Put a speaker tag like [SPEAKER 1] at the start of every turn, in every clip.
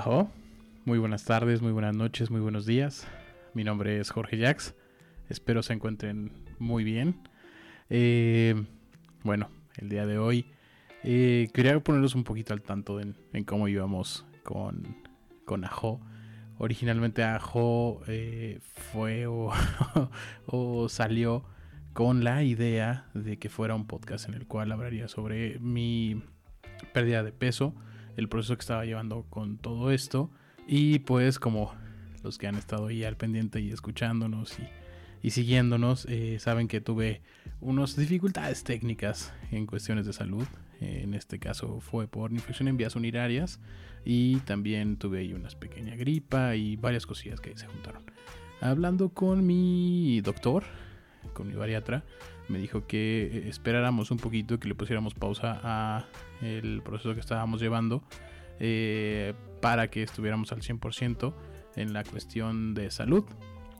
[SPEAKER 1] Ajo, muy buenas tardes, muy buenas noches, muy buenos días. Mi nombre es Jorge Jax. Espero se encuentren muy bien. Eh, bueno, el día de hoy eh, quería ponerlos un poquito al tanto en, cómo íbamos con, con Ajo. Originalmente Ajo eh, fue o salió con la idea de que fuera un podcast en el cual hablaría sobre mi pérdida de peso el proceso que estaba llevando con todo esto. Y pues como los que han estado ahí al pendiente y escuchándonos y, siguiéndonos, eh, saben que tuve unas dificultades técnicas en cuestiones de salud. en este caso fue por infección en vías urinarias y también tuve ahí una pequeña gripa y varias cosillas que se juntaron. Hablando con mi doctor, con mi bariatra, me dijo que esperáramos un poquito, que le pusiéramos pausa a el proceso que estábamos llevando eh, para que estuviéramos al 100% en la cuestión de salud.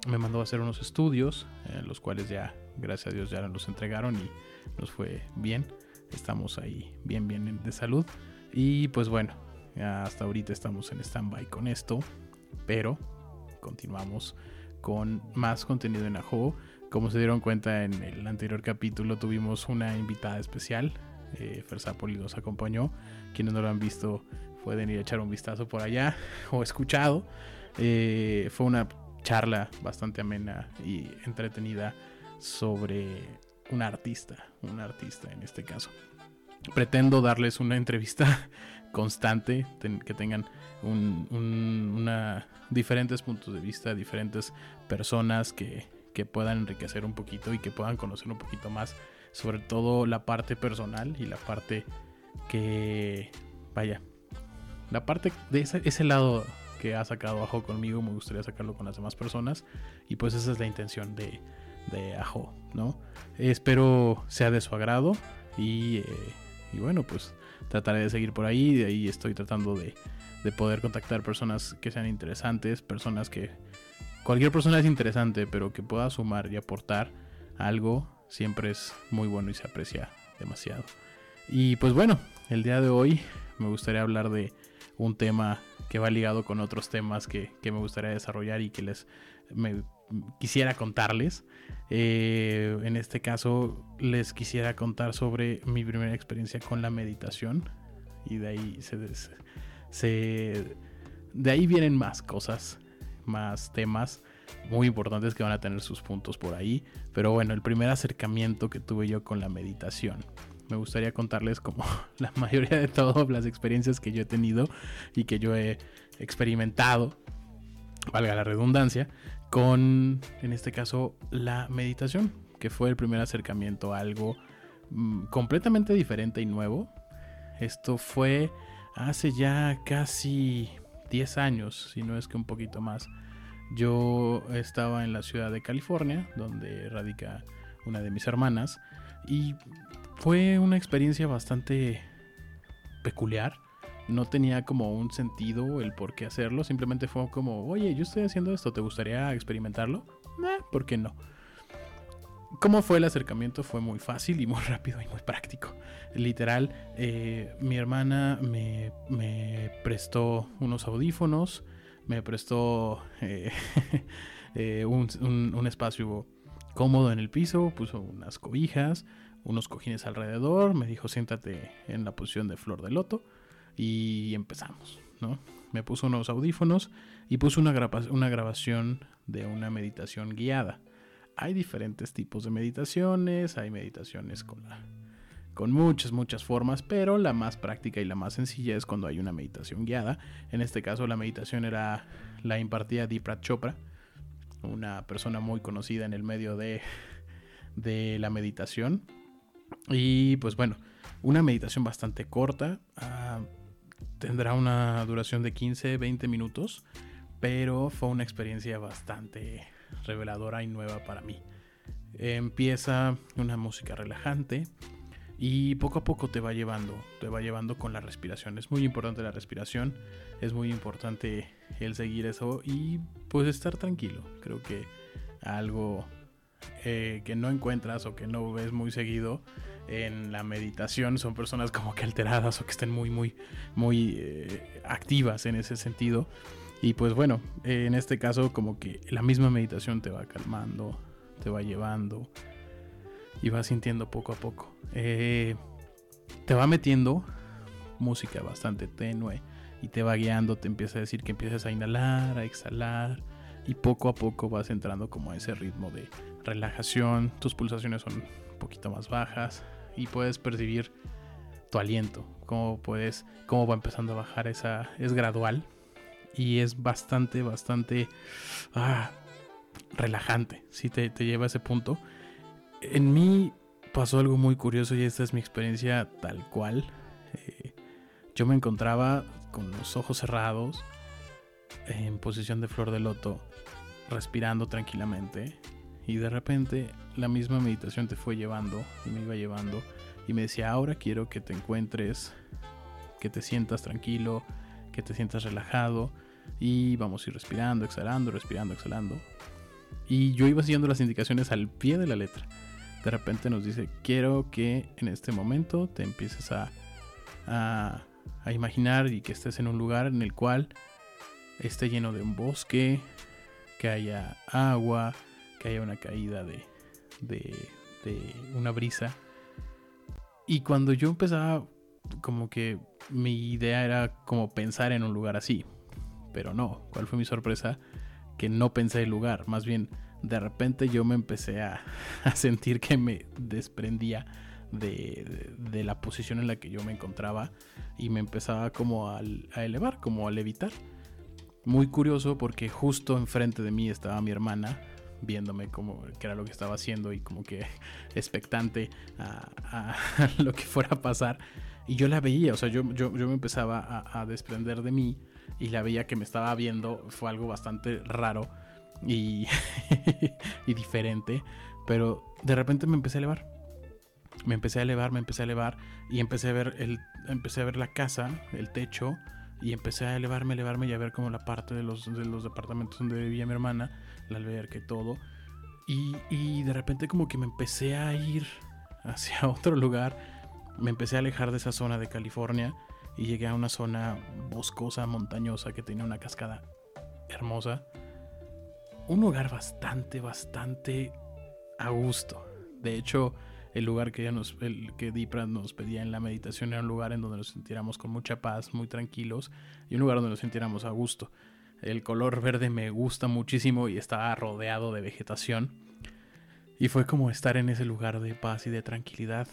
[SPEAKER 1] Me mandó a hacer unos estudios, eh, los cuales ya, gracias a Dios, ya los entregaron y nos fue bien. Estamos ahí bien, bien de salud. Y pues bueno, hasta ahorita estamos en stand-by con esto, pero continuamos con más contenido en Ajo. Como se dieron cuenta en el anterior capítulo, tuvimos una invitada especial. Eh, Fersapoli nos acompañó. Quienes no lo han visto pueden ir a echar un vistazo por allá o escuchado. Eh, fue una charla bastante amena y entretenida sobre un artista, un artista en este caso. Pretendo darles una entrevista constante, que tengan una, diferentes puntos de vista, diferentes personas que, que puedan enriquecer un poquito y que puedan conocer un poquito más, sobre todo la parte personal y la parte que, vaya, la parte de ese, lado que ha sacado Ajo conmigo, me gustaría sacarlo con las demás personas. Y pues esa es la intención de, de Ajo, ¿no? Espero sea de su agrado y, eh, y, bueno, pues trataré de seguir por ahí. De ahí estoy tratando de, de poder contactar personas que sean interesantes, personas que... Cualquier persona es interesante, pero que pueda sumar y aportar algo siempre es muy bueno y se aprecia demasiado. Y pues bueno, el día de hoy me gustaría hablar de un tema que va ligado con otros temas que, me gustaría desarrollar y que les me, quisiera contarles. Eh, en este caso les quisiera contar sobre mi primera experiencia con la meditación y de ahí se, de ahí vienen más cosas, más temas muy importantes que van a tener sus puntos por ahí. Pero bueno, el primer acercamiento que tuve yo con la meditación me gustaría contarles como la mayoría de todas las experiencias que yo he tenido y que yo he experimentado, valga la redundancia, con, en este caso, la meditación, que fue el primer acercamiento a algo mm, completamente diferente y nuevo. Esto fue hace ya casi 10 años, si no es que un poquito más. Yo estaba en la ciudad de California, donde radica una de mis hermanas, y fue una experiencia bastante peculiar. No tenía como un sentido el por qué hacerlo. Simplemente fue como, oye, yo estoy haciendo esto, ¿te gustaría experimentarlo? ¿Por qué no? ¿Cómo fue el acercamiento? Fue muy fácil y muy rápido y muy práctico. Literal, eh, mi hermana me, prestó unos audífonos, me prestó eh, eh, un, un, espacio cómodo en el piso, puso unas cobijas, unos cojines alrededor, me dijo siéntate en la posición de flor de loto y empezamos, ¿no? Me puso unos audífonos y puso una, una grabación de una meditación guiada. Hay diferentes tipos de meditaciones, hay meditaciones con, muchas, muchas formas, pero la más práctica y la más sencilla es cuando hay una meditación guiada. En este caso la meditación era la impartida Deepak Chopra, una persona muy conocida en el medio de, de la meditación y pues bueno, una meditación bastante corta. Ah, tendrá una duración de 15, 20 minutos. Pero fue una experiencia bastante reveladora y nueva para mí. Empieza una música relajante y poco a poco te va llevando, te va llevando con la respiración. Es muy importante la respiración, es muy importante el seguir eso y pues estar tranquilo. Creo que algo eh, que no encuentras o que no ves muy seguido en la meditación son personas como que alteradas o que estén muy, muy, muy eh, activas en ese sentido. Y pues bueno, en este caso como que la misma meditación te va calmando, te va llevando y vas sintiendo poco a poco. Eh, te va metiendo música bastante tenue y te va guiando, te empieza a decir que empieces a inhalar, a exhalar y poco a poco vas entrando como a ese ritmo de relajación, tus pulsaciones son un poquito más bajas y puedes percibir tu aliento, cómo puedes, cómo va empezando a bajar esa, es gradual y es bastante, bastante ah, relajante, si te, lleva a ese punto. En mí pasó algo muy curioso y esta es mi experiencia tal cual. Eh, yo me encontraba con los ojos cerrados, en posición de flor de loto, respirando tranquilamente. Y de repente la misma meditación te fue llevando y me iba llevando. Y me decía, ahora quiero que te encuentres, que te sientas tranquilo, te sientas relajado. Y vamos a ir respirando, exhalando, respirando, exhalando. Y yo iba siguiendo las indicaciones al pie de la letra. De repente nos dice, quiero que en este momento te empieces a, a, a imaginar y que estés en un lugar en el cual esté lleno de un bosque, que haya agua, que haya una caída de, de, de una brisa. Y cuando yo empezaba, como que mi idea era como pensar en un lugar así. Pero no, ¿cuál fue mi sorpresa? Que no pensé el lugar, más bien de repente yo me empecé a, a sentir que me desprendía de, la posición en la que yo me encontraba y me empezaba como a, a elevar, como a levitar. Muy curioso porque justo enfrente de mí estaba mi hermana viéndome como que era lo que estaba haciendo y como que expectante a, lo que fuera a pasar. Y yo la veía, o sea, yo, yo, me empezaba a, desprender de mí y la veía que me estaba viendo. Fue algo bastante raro y, y diferente. Pero de repente me empecé a elevar. Me empecé a elevar, me empecé a elevar y empecé a ver el, empecé a ver la casa, el techo y empecé a elevarme, elevarme y a ver como la parte de los, de los departamentos donde vivía mi hermana, la alberca y todo. Y, y de repente como que me empecé a ir hacia otro lugar, me empecé a alejar de esa zona de California y llegué a una zona boscosa, montañosa que tenía una cascada hermosa. Un lugar bastante, bastante a gusto. De hecho, el lugar que, nos, el, que Dipra nos pedía en la meditación era un lugar en donde nos sintiéramos con mucha paz, muy tranquilos y un lugar donde nos sintiéramos a gusto. El color verde me gusta muchísimo y estaba rodeado de vegetación. Y fue como estar en ese lugar de paz y de tranquilidad.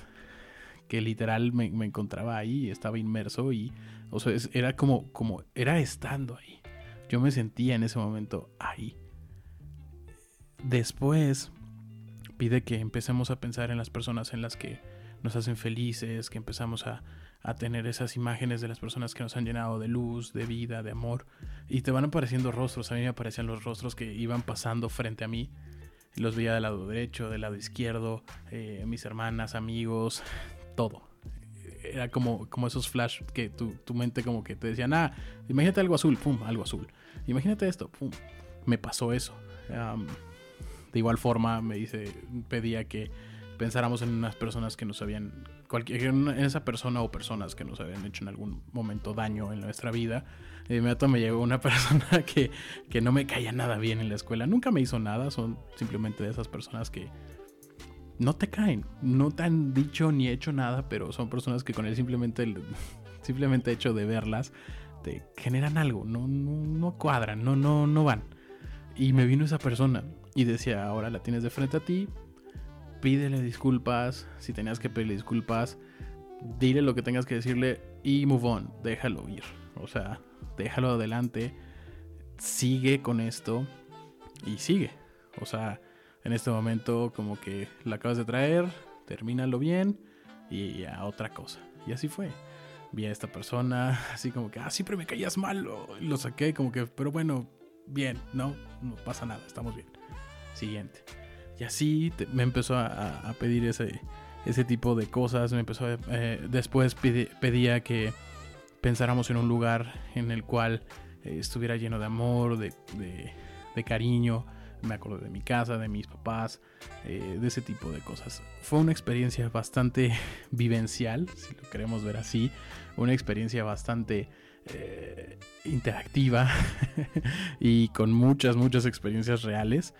[SPEAKER 1] Que literal me, encontraba ahí, estaba inmerso y, o sea, era como, como, era estando ahí. Yo me sentía en ese momento ahí. Después pide que empecemos a pensar en las personas en las que nos hacen felices, que empezamos a, tener esas imágenes de las personas que nos han llenado de luz, de vida, de amor. Y te van apareciendo rostros, a mí me aparecían los rostros que iban pasando frente a mí. Los veía del lado derecho, del lado izquierdo, eh, mis hermanas, amigos, todo. Era como, como esos flash que tu, tu mente como que te decían, ah, imagínate algo azul, pum, algo azul. Imagínate esto, pum. Me pasó eso. De igual forma, me dice, pedía que pensáramos en unas personas que nos habían, cualquier, en esa persona o personas que nos habían hecho en algún momento daño en nuestra vida. De inmediato me llegó una persona que, que no me caía nada bien en la escuela. Nunca me hizo nada, son simplemente de esas personas que no te caen, no te han dicho ni hecho nada, pero son personas que con el simplemente, el, simplemente hecho de verlas te generan algo, no, no, no cuadran, no, no, no van. Y me vino esa persona y decía, ahora la tienes de frente a ti, pídele disculpas, si tenías que pedirle disculpas, dile lo que tengas que decirle y move on, déjalo ir. O sea, déjalo adelante, sigue con esto y sigue. O sea, en este momento como que la acabas de traer, termínalo bien y a otra cosa. Y así fue. Vi a esta persona, así como que, ah, siempre me caías mal. Lo saqué como que, pero bueno, bien, no, no pasa nada, estamos bien siguiente. Y así me empezó a, pedir ese, ese tipo de cosas. Me empezó eh, después pedía que pensáramos en un lugar en el cual eh, estuviera lleno de amor, de, de, cariño, me acordé de mi casa, de mis papás, eh, de ese tipo de cosas. Fue una experiencia bastante vivencial, si lo queremos ver así, una experiencia bastante eh, interactiva y con muchas, muchas experiencias reales.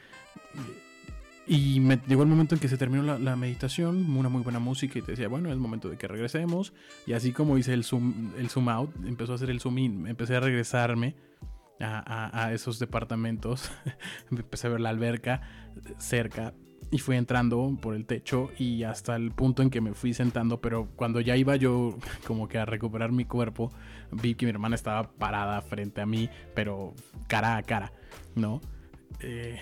[SPEAKER 1] Y llegó el momento en que se terminó la, meditación, una muy buena música y te decía, bueno, es momento de que regresemos. Y así como hice el zoom, el zoom out, empezó a hacer el zoom in, empecé a regresarme a, esos departamentos, empecé a ver la alberca cerca y fui entrando por el techo y hasta el punto en que me fui sentando, pero cuando ya iba yo como que a recuperar mi cuerpo, vi que mi hermana estaba parada frente a mí, pero cara a cara, ¿no? Eh,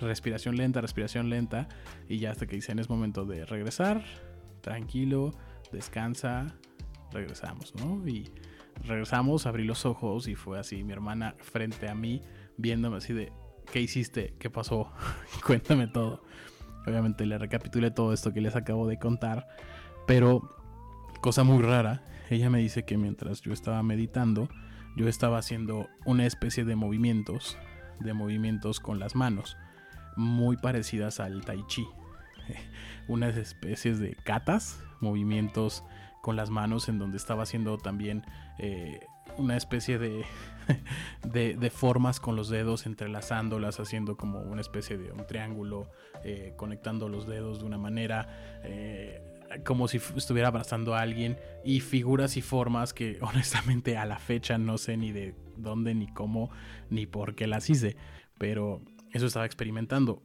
[SPEAKER 1] respiración lenta, respiración lenta. Y ya hasta que dicen es momento de regresar, tranquilo, descansa, regresamos, ¿no? Y regresamos, abrí los ojos y fue así, mi hermana frente a mí, viéndome así de, ¿qué hiciste? ¿Qué pasó? Cuéntame todo. Obviamente le recapitulé todo esto que les acabo de contar, pero cosa muy rara, ella me dice que mientras yo estaba meditando, yo estaba haciendo una especie de movimientos, de movimientos con las manos muy parecidas al tai chi. Unas especies de katas, movimientos con las manos en donde estaba haciendo también eh, una especie de, de, formas con los dedos, entrelazándolas, haciendo como una especie de un triángulo, eh, conectando los dedos de una manera, eh, como si estuviera abrazando a alguien, y figuras y formas que honestamente a la fecha no sé ni de dónde, ni cómo, ni por qué las hice, pero eso estaba experimentando.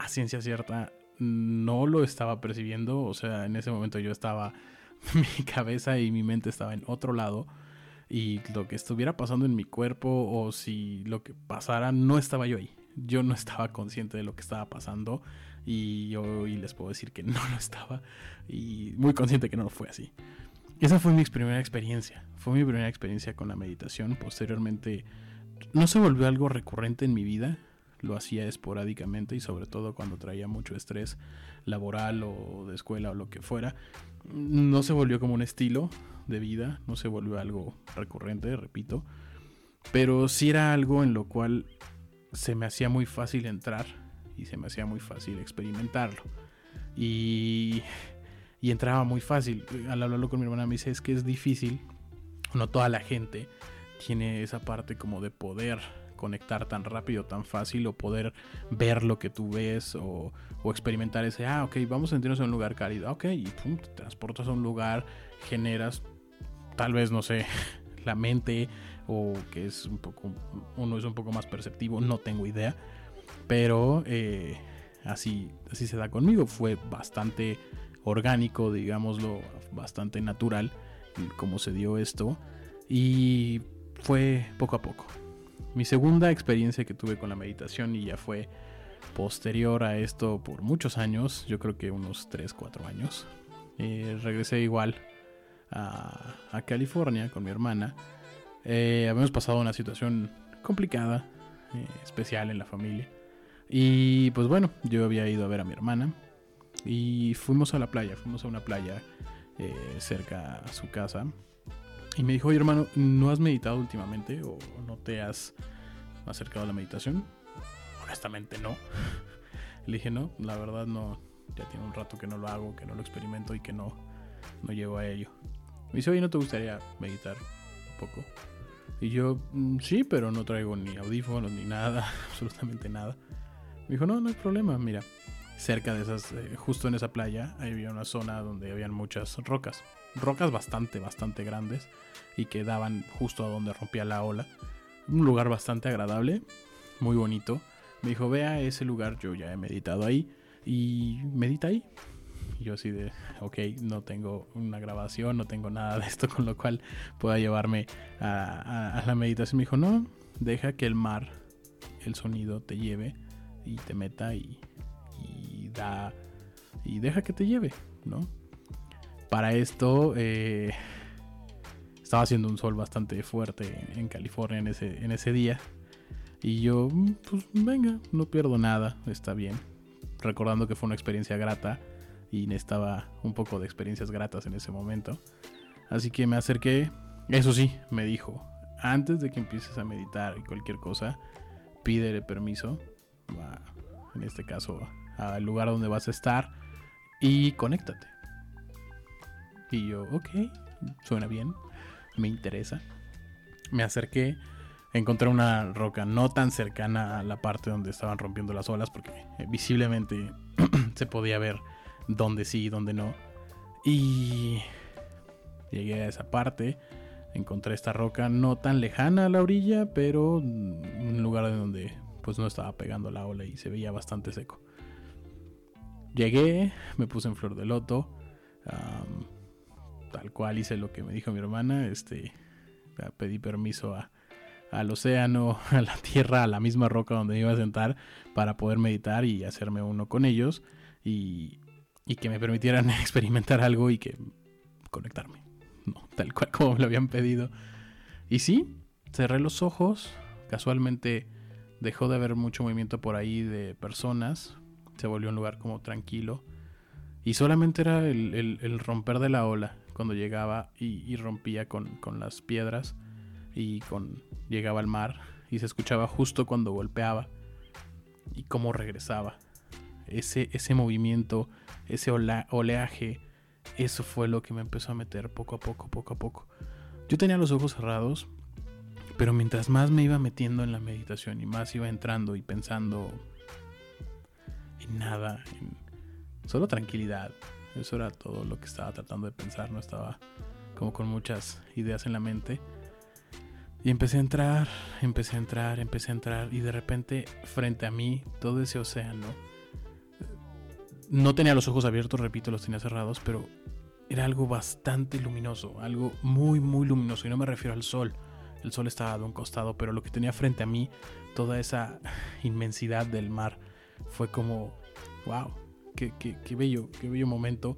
[SPEAKER 1] A ciencia cierta no lo estaba percibiendo, o sea, en ese momento yo estaba, mi cabeza y mi mente estaba en otro lado y lo que estuviera pasando en mi cuerpo o si lo que pasara no estaba yo ahí. Yo no estaba consciente de lo que estaba pasando y hoy les puedo decir que no lo estaba y muy consciente que no lo fue así. Esa fue mi primera experiencia, fue mi primera experiencia con la meditación. Posteriormente no se volvió algo recurrente en mi vida, lo hacía esporádicamente y sobre todo cuando traía mucho estrés laboral o de escuela o lo que fuera. No se volvió como un estilo de vida, no se volvió algo recurrente, repito, pero sí era algo en lo cual se me hacía muy fácil entrar y se me hacía muy fácil experimentarlo. Y, y entraba muy fácil. Al hablarlo con mi hermana me dice es que es difícil, no toda la gente tiene esa parte como de poder conectar tan rápido, tan fácil, o poder ver lo que tú ves, o, experimentar ese, ah, ok, vamos a sentirnos en un lugar cálido, ok, y pum, te transportas a un lugar, generas, tal vez, no sé, la mente, o que es un poco, uno es un poco más perceptivo, no tengo idea, pero eh, así, así se da conmigo, fue bastante orgánico, digámoslo, bastante natural como se dio esto, y fue poco a poco mi segunda experiencia que tuve con la meditación y ya fue posterior a esto por muchos años, yo creo que unos 3, 4 años. Eh, regresé igual a, California con mi hermana. Eh, habíamos pasado una situación complicada, eh, especial en la familia. Y pues bueno, yo había ido a ver a mi hermana y fuimos a la playa, fuimos a una playa cerca a su casa y me dijo, oye hermano, ¿no has meditado últimamente o no te has acercado a la meditación? Honestamente no. Le dije, no, la verdad no. Ya tiene un rato que no lo hago, que no lo experimento y que no, no llego a ello. Me dice, oye, ¿no te gustaría meditar un poco? Y yo, mm, sí, pero no traigo ni audífonos ni nada, absolutamente nada. Me dijo, no, no hay problema, mira, cerca de esas, eh, justo en esa playa, había una zona donde habían muchas rocas rocas bastante, bastante grandes y que daban justo a donde rompía la ola. Un lugar bastante agradable, muy bonito. Me dijo, vea ese lugar, yo ya he meditado ahí y medita ahí. Y yo así de, ok, no tengo una grabación, no tengo nada de esto con lo cual pueda llevarme a, la meditación. Me dijo, no, deja que el mar, el sonido te lleve y te meta y da, y deja que te lleve, ¿no? Para esto eh, estaba haciendo un sol bastante fuerte en California en ese, en ese día. Y yo, mm, pues venga, no pierdo nada, está bien. Recordando que fue una experiencia grata y necesitaba un poco de experiencias gratas en ese momento. Así que me acerqué. Eso sí, me dijo, antes de que empieces a meditar y cualquier cosa, pídele permiso en este caso al lugar donde vas a estar y conéctate. Y yo, ok, suena bien, me interesa. Me acerqué, encontré una roca no tan cercana a la parte donde estaban rompiendo las olas, porque eh, visiblemente se podía ver dónde sí y dónde no. Y llegué a esa parte, encontré esta roca no tan lejana a la orilla, pero un lugar donde pues no estaba pegando la ola y se veía bastante seco. Llegué, me puse en flor de loto, tal cual hice lo que me dijo mi hermana, este, pedí permiso al océano, a la tierra, a la misma roca donde me iba a sentar para poder meditar y hacerme uno con ellos y, y que me permitieran experimentar algo y que conectarme, no, tal cual como me lo habían pedido. Y sí, cerré los ojos, casualmente dejó de haber mucho movimiento por ahí de personas, se volvió un lugar como tranquilo y solamente era el, romper de la ola cuando llegaba y, rompía con, las piedras y con llegaba al mar y se escuchaba justo cuando golpeaba y cómo regresaba. Ese, ese movimiento, ese oleaje, eso fue lo que me empezó a meter poco a poco, poco a poco. Yo tenía los ojos cerrados pero mientras más me iba metiendo en la meditación y más iba entrando y pensando en nada, en solo tranquilidad. Eso era todo lo que estaba tratando de pensar, no estaba como con muchas ideas en la mente. Y empecé a entrar, empecé a entrar, empecé a entrar y de repente frente a mí todo ese océano. No tenía los ojos abiertos, repito, los tenía cerrados, pero era algo bastante luminoso, algo muy, muy luminoso. Y no me refiero al sol, el sol estaba de un costado, pero lo que tenía frente a mí, toda esa inmensidad del mar, fue como, wow, qué, bello, qué bello momento.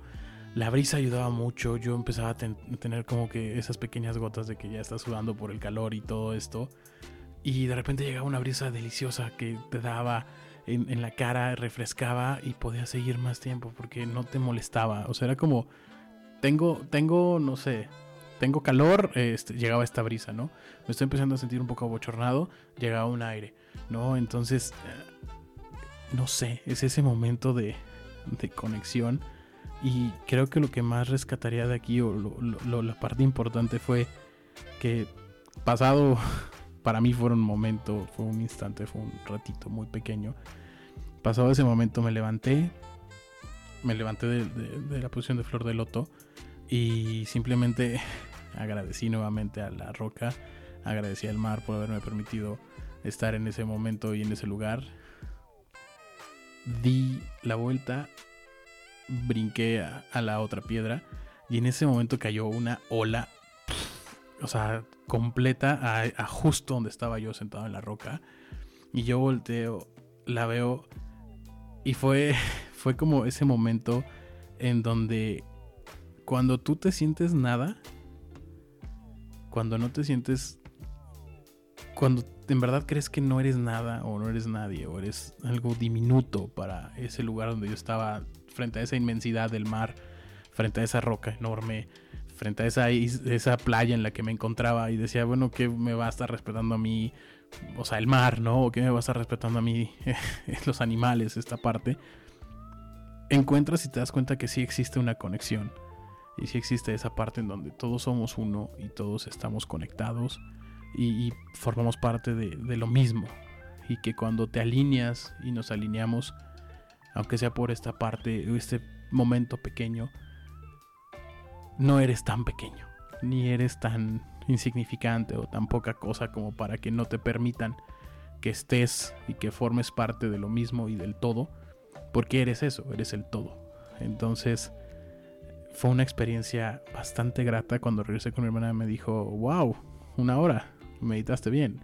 [SPEAKER 1] La brisa ayudaba mucho, yo empezaba a, tener como que esas pequeñas gotas de que ya estás sudando por el calor y todo esto. Y de repente llegaba una brisa deliciosa que te daba en, la cara, refrescaba y podías seguir más tiempo porque no te molestaba. O sea, era como, tengo, tengo, no sé, tengo calor, este, llegaba esta brisa, ¿no? Me estoy empezando a sentir un poco abochornado, llegaba un aire, ¿no? Entonces, eh, no sé, es ese momento de, conexión. Y creo que lo que más rescataría de aquí, o la parte importante fue que pasado, para mí fue un momento, fue un instante, fue un ratito muy pequeño. Pasado ese momento me levanté, me levanté de la posición de flor de loto y simplemente agradecí nuevamente a la roca, agradecí al mar por haberme permitido estar en ese momento y en ese lugar. Di la vuelta, brinqué a, la otra piedra y en ese momento cayó una ola, o sea, completa a, justo donde estaba yo sentado en la roca. Y yo volteo, la veo y fue, fue como ese momento en donde cuando tú te sientes nada, cuando no te sientes, cuando en verdad crees que no eres nada o no eres nadie o eres algo diminuto para ese lugar donde yo estaba, frente a esa inmensidad del mar, frente a esa roca enorme, frente a esa, esa playa en la que me encontraba y decía, bueno, ¿qué me va a estar respetando a mí? O sea, el mar, ¿no? ¿O qué me va a estar respetando a mí los animales, esta parte? Encuentras y te das cuenta que sí existe una conexión y si existe esa parte en donde todos somos uno y todos estamos conectados y, formamos parte de, de, lo mismo. Y que cuando te alineas y nos alineamos, aunque sea por esta parte, este momento pequeño, no eres tan pequeño, ni eres tan insignificante o tan poca cosa como para que no te permitan que estés y que formes parte de lo mismo y del todo, porque eres eso, eres el todo. Entonces, fue una experiencia bastante grata. Cuando regresé con mi hermana me dijo, wow, una hora, meditaste bien.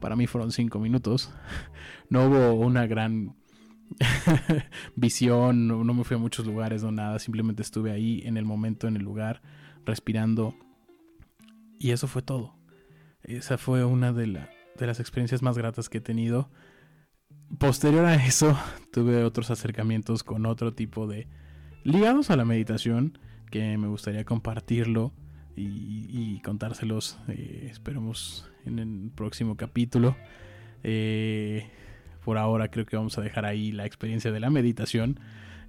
[SPEAKER 1] Para mí fueron cinco minutos. No hubo una gran visión, no, me fui a muchos lugares, no nada. Simplemente estuve ahí en el momento, en el lugar, respirando. Y eso fue todo. Esa fue una de, de las experiencias más gratas que he tenido. Posterior a eso, tuve otros acercamientos con otro tipo de, ligados a la meditación, que me gustaría compartirlo y, contárselos, eh, esperemos en el próximo capítulo. Eh, por ahora creo que vamos a dejar ahí la experiencia de la meditación.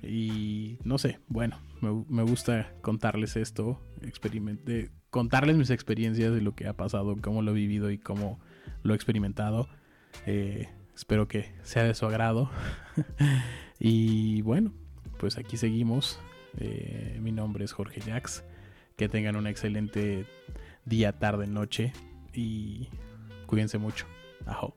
[SPEAKER 1] Y no sé, bueno, me, gusta contarles esto, experimenté, contarles mis experiencias de lo que ha pasado, cómo lo he vivido y cómo lo he experimentado. Eh, espero que sea de su agrado. y bueno, pues aquí seguimos. Mi nombre es Jorge Jax. Que tengan un excelente día, tarde, noche. Y cuídense mucho. Ajo.